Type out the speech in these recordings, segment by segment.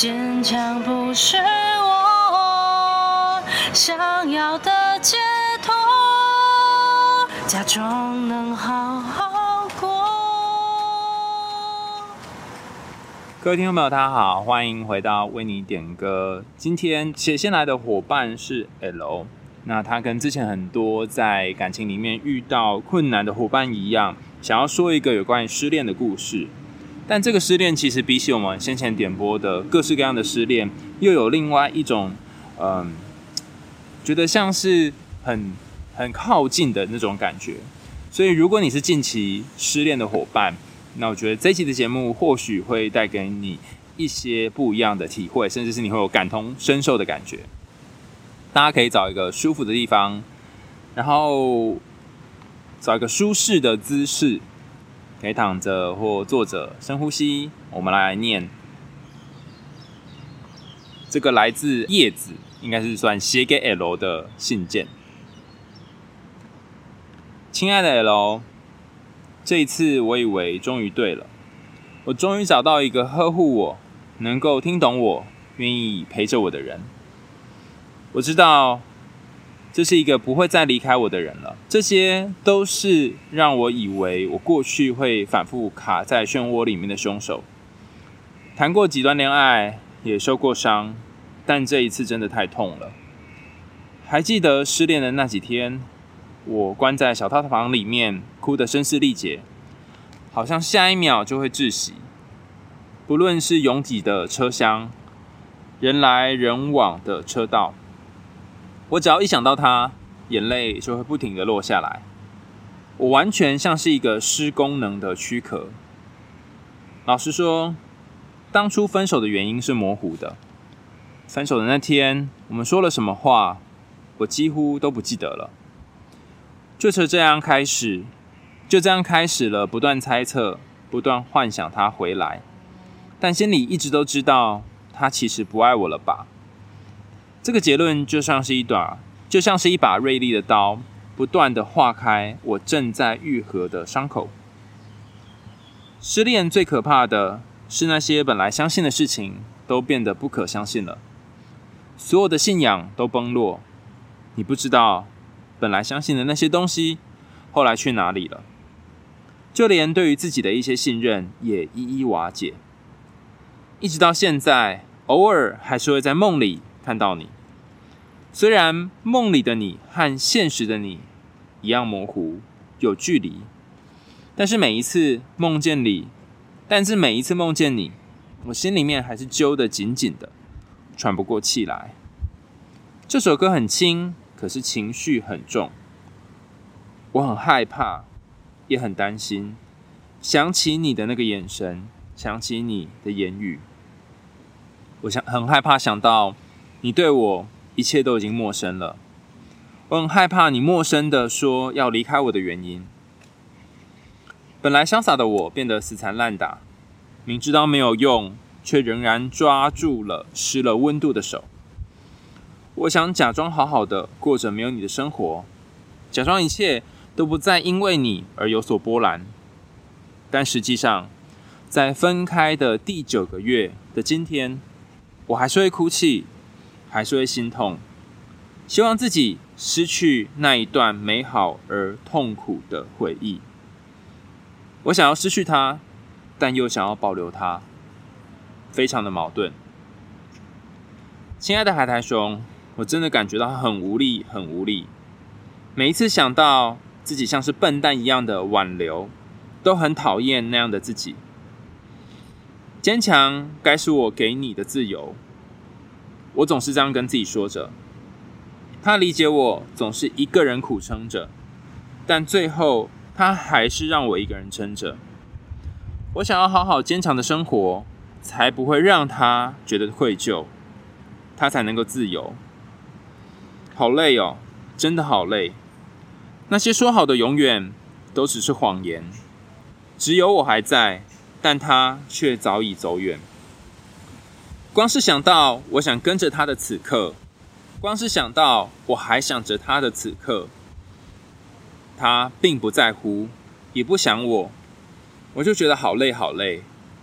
坚强不是我想要的解脱，假装能好好过。各位听众朋友，大家好，欢迎回到为你点歌。今天写信来的伙伴是 L，那他跟之前很多在感情里面遇到困难的伙伴一样，想要说一个有关于失恋的故事。但这个失恋其实比起我们先前点播的各式各样的失恋，又有另外一种，嗯，觉得像是很很靠近的那种感觉。所以，如果你是近期失恋的伙伴，那我觉得这期的节目或许会带给你一些不一样的体会，甚至是你会有感同身受的感觉。大家可以找一个舒服的地方，然后找一个舒适的姿势。可以躺着或坐着，深呼吸。我们来念这个来自叶子，应该是算写给 L 的信件。亲爱的 L，这一次我以为终于对了，我终于找到一个呵护我、能够听懂我、愿意陪着我的人。我知道。这是一个不会再离开我的人了。这些都是让我以为我过去会反复卡在漩涡里面的凶手。谈过几段恋爱，也受过伤，但这一次真的太痛了。还记得失恋的那几天，我关在小套房里面，哭得声嘶力竭，好像下一秒就会窒息。不论是拥挤的车厢，人来人往的车道。我只要一想到他，眼泪就会不停的落下来。我完全像是一个失功能的躯壳。老实说，当初分手的原因是模糊的。分手的那天，我们说了什么话，我几乎都不记得了。就这样开始，就这样开始了不断猜测、不断幻想他回来，但心里一直都知道，他其实不爱我了吧。这个结论就像是一把，就像是一把锐利的刀，不断的划开我正在愈合的伤口。失恋最可怕的是那些本来相信的事情都变得不可相信了，所有的信仰都崩落。你不知道，本来相信的那些东西后来去哪里了，就连对于自己的一些信任也一一瓦解。一直到现在，偶尔还是会在梦里。看到你，虽然梦里的你和现实的你一样模糊，有距离，但是每一次梦见你，但是每一次梦见你，我心里面还是揪得紧紧的，喘不过气来。这首歌很轻，可是情绪很重。我很害怕，也很担心，想起你的那个眼神，想起你的言语，我想很害怕想到。你对我一切都已经陌生了，我很害怕你陌生的说要离开我的原因。本来潇洒的我变得死缠烂打，明知道没有用，却仍然抓住了湿了温度的手。我想假装好好的过着没有你的生活，假装一切都不再因为你而有所波澜。但实际上，在分开的第九个月的今天，我还是会哭泣。还是会心痛，希望自己失去那一段美好而痛苦的回忆。我想要失去它，但又想要保留它，非常的矛盾。亲爱的海苔熊，我真的感觉到很无力，很无力。每一次想到自己像是笨蛋一样的挽留，都很讨厌那样的自己。坚强该是我给你的自由。我总是这样跟自己说着，他理解我，总是一个人苦撑着，但最后他还是让我一个人撑着。我想要好好坚强的生活，才不会让他觉得愧疚，他才能够自由。好累哦，真的好累。那些说好的永远，都只是谎言。只有我还在，但他却早已走远。光是想到我想跟着他的此刻，光是想到我还想着他的此刻，他并不在乎，也不想我，我就觉得好累好累，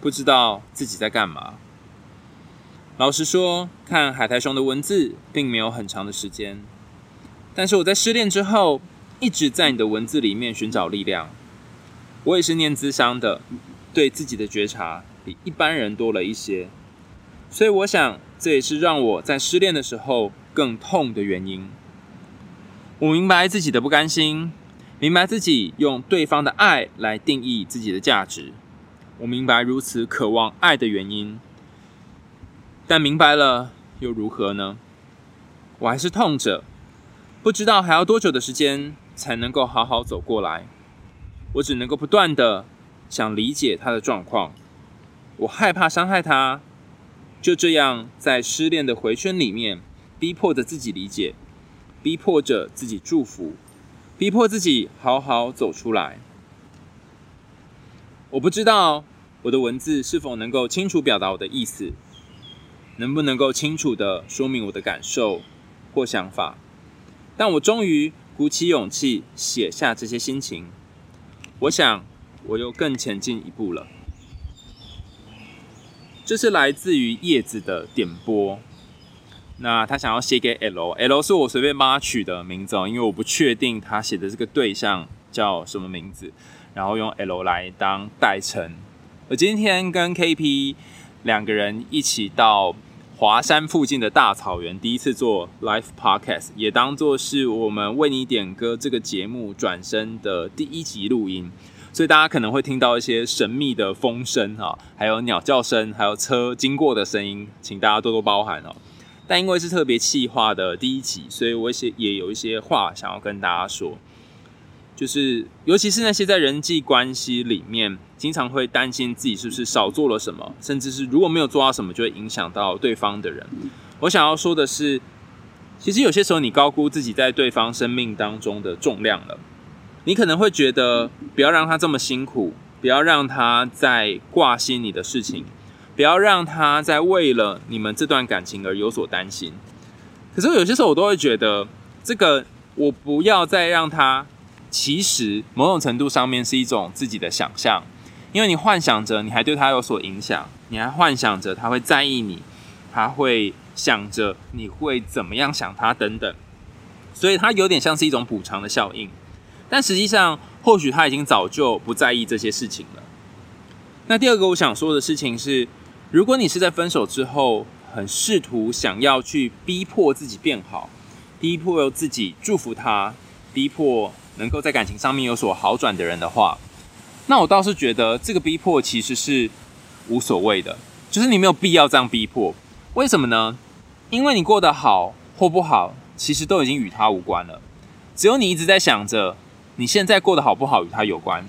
不知道自己在干嘛。老实说，看海苔熊的文字并没有很长的时间，但是我在失恋之后，一直在你的文字里面寻找力量。我也是念资商的，对自己的觉察比一般人多了一些，所以我想这也是让我在失恋的时候更痛的原因。我明白自己的不甘心，明白自己用对方的爱来定义自己的价值，我明白如此渴望爱的原因。但明白了又如何呢？我还是痛着，不知道还要多久的时间才能够好好走过来。我只能够不断的想理解他的状况，我害怕伤害他，就这样在失恋的回圈里面，逼迫着自己理解，逼迫着自己祝福，逼迫自己好好走出来。我不知道我的文字是否能够清楚表达我的意思。能不能够清楚的说明我的感受或想法？但我终于鼓起勇气写下这些心情。我想，我又更前进一步了。这是来自于叶子的点播。那他想要写给 L，L 是我随便帮他取的名字哦，因为我不确定他写的这个对象叫什么名字，然后用 L 来当代称。我今天跟 KP 两个人一起到。华山附近的大草原，第一次做 live podcast，也当作是我们为你点歌这个节目转身的第一集录音，所以大家可能会听到一些神秘的风声哈，还有鸟叫声，还有车经过的声音，请大家多多包涵哦。但因为是特别气化的第一集，所以我也也有一些话想要跟大家说。就是，尤其是那些在人际关系里面，经常会担心自己是不是少做了什么，甚至是如果没有做到什么，就会影响到对方的人。我想要说的是，其实有些时候你高估自己在对方生命当中的重量了。你可能会觉得，不要让他这么辛苦，不要让他再挂心你的事情，不要让他再为了你们这段感情而有所担心。可是有些时候我都会觉得，这个我不要再让他。其实某种程度上面是一种自己的想象，因为你幻想着你还对他有所影响，你还幻想着他会在意你，他会想着你会怎么样想他等等，所以他有点像是一种补偿的效应。但实际上，或许他已经早就不在意这些事情了。那第二个我想说的事情是，如果你是在分手之后，很试图想要去逼迫自己变好，逼迫自己祝福他，逼迫。能够在感情上面有所好转的人的话，那我倒是觉得这个逼迫其实是无所谓的，就是你没有必要这样逼迫。为什么呢？因为你过得好或不好，其实都已经与他无关了。只有你一直在想着你现在过得好不好与他有关。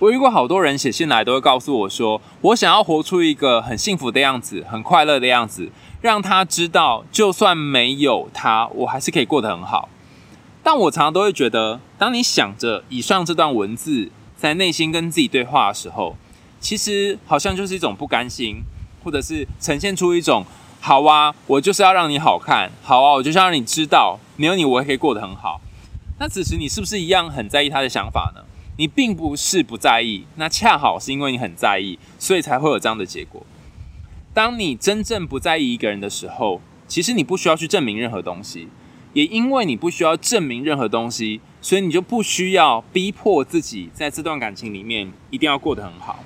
我遇过好多人写信来，都会告诉我说，我想要活出一个很幸福的样子，很快乐的样子，让他知道，就算没有他，我还是可以过得很好。但我常常都会觉得，当你想着以上这段文字在内心跟自己对话的时候，其实好像就是一种不甘心，或者是呈现出一种“好啊，我就是要让你好看，好啊，我就是要让你知道，没有你我也可以过得很好”。那此时你是不是一样很在意他的想法呢？你并不是不在意，那恰好是因为你很在意，所以才会有这样的结果。当你真正不在意一个人的时候，其实你不需要去证明任何东西。也因为你不需要证明任何东西，所以你就不需要逼迫自己在这段感情里面一定要过得很好。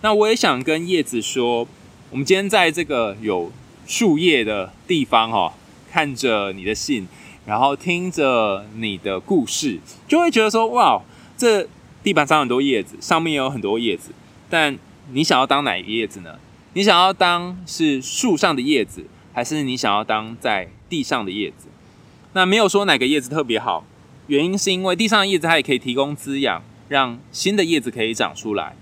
那我也想跟叶子说，我们今天在这个有树叶的地方哈，看着你的信，然后听着你的故事，就会觉得说，哇，这地板上很多叶子，上面也有很多叶子，但你想要当哪一个叶子呢？你想要当是树上的叶子，还是你想要当在地上的叶子，那没有说哪个叶子特别好，原因是因为地上的叶子它也可以提供滋养，让新的叶子可以长出来。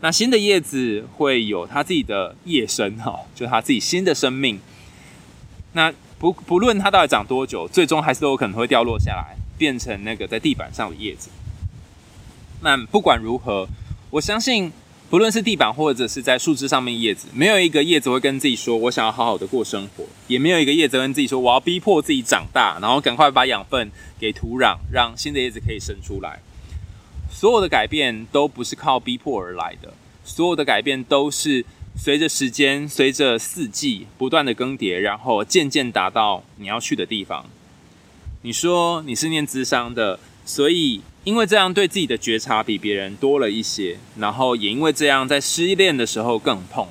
那新的叶子会有它自己的叶生哈，就它自己新的生命。那不不论它到底长多久，最终还是都有可能会掉落下来，变成那个在地板上的叶子。那不管如何，我相信。不论是地板或者是在树枝上面叶子，没有一个叶子会跟自己说“我想要好好的过生活”，也没有一个叶子跟自己说“我要逼迫自己长大，然后赶快把养分给土壤，让新的叶子可以生出来”。所有的改变都不是靠逼迫而来的，所有的改变都是随着时间，随着四季不断的更迭，然后渐渐达到你要去的地方。你说你是念智商的，所以因为这样对自己的觉察比别人多了一些，然后也因为这样在失恋的时候更痛。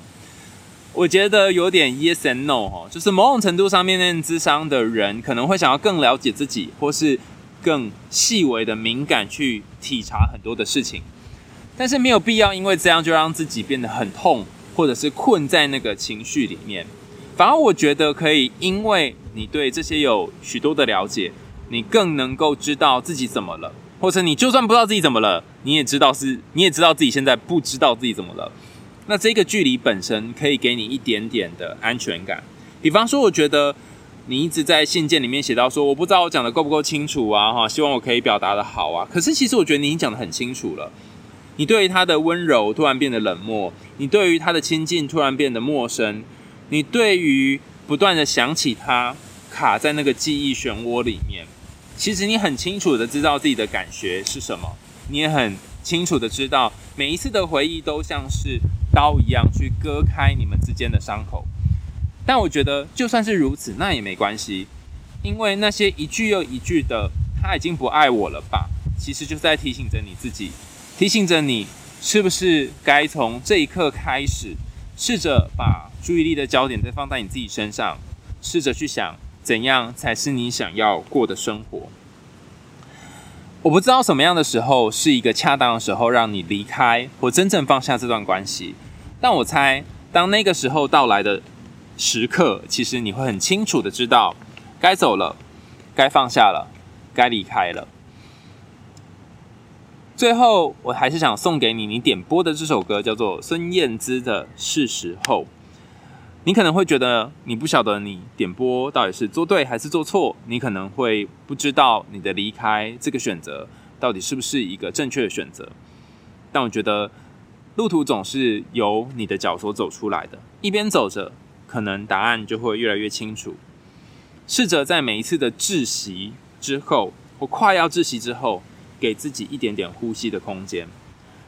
我觉得有点 yes and no 哈，就是某种程度上面念智商的人可能会想要更了解自己，或是更细微的敏感去体察很多的事情，但是没有必要因为这样就让自己变得很痛。或者是困在那个情绪里面，反而我觉得可以，因为你对这些有许多的了解，你更能够知道自己怎么了，或者你就算不知道自己怎么了，你也知道是，你也知道自己现在不知道自己怎么了。那这个距离本身可以给你一点点的安全感。比方说，我觉得你一直在信件里面写到说，我不知道我讲的够不够清楚啊，哈，希望我可以表达的好啊。可是其实我觉得你已经讲得很清楚了。你对于他的温柔突然变得冷漠，你对于他的亲近突然变得陌生，你对于不断的想起他，卡在那个记忆漩涡里面。其实你很清楚的知道自己的感觉是什么，你也很清楚的知道每一次的回忆都像是刀一样去割开你们之间的伤口。但我觉得就算是如此，那也没关系，因为那些一句又一句的“他已经不爱我了吧”，其实就是在提醒着你自己。提醒着你，是不是该从这一刻开始，试着把注意力的焦点再放在你自己身上，试着去想怎样才是你想要过的生活。我不知道什么样的时候是一个恰当的时候，让你离开或真正放下这段关系。但我猜，当那个时候到来的时刻，其实你会很清楚的知道，该走了，该放下了，该离开了。最后，我还是想送给你你点播的这首歌，叫做孙燕姿的《是时候》。你可能会觉得你不晓得你点播到底是做对还是做错，你可能会不知道你的离开这个选择到底是不是一个正确的选择。但我觉得路途总是由你的脚所走出来的，一边走着，可能答案就会越来越清楚。试着在每一次的窒息之后，或快要窒息之后。给自己一点点呼吸的空间，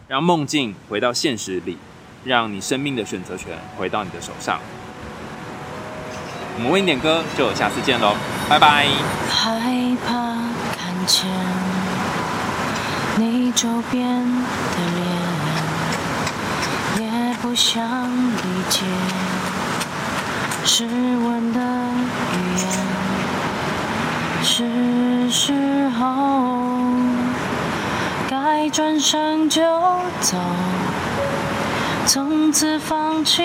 让梦境回到现实里，让你生命的选择权回到你的手上。我们为你点歌，就下次见喽，拜拜。害怕看见你周边的脸，也不想理解失温的语言，是时候。转身就走，从此放弃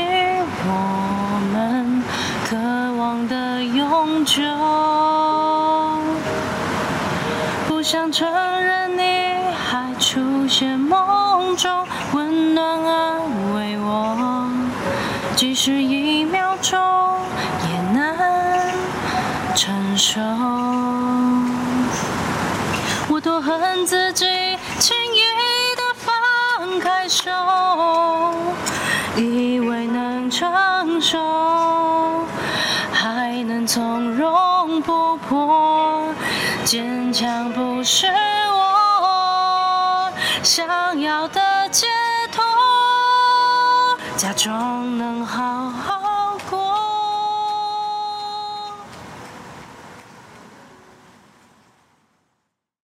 我们渴望的永久。不想承认你还出现梦中，温暖安慰我，即使一秒钟也难承受。我多恨自己。轻易的放开手，以为能承受，还能从容不迫。坚强不是我想要的解脱，假装能好好。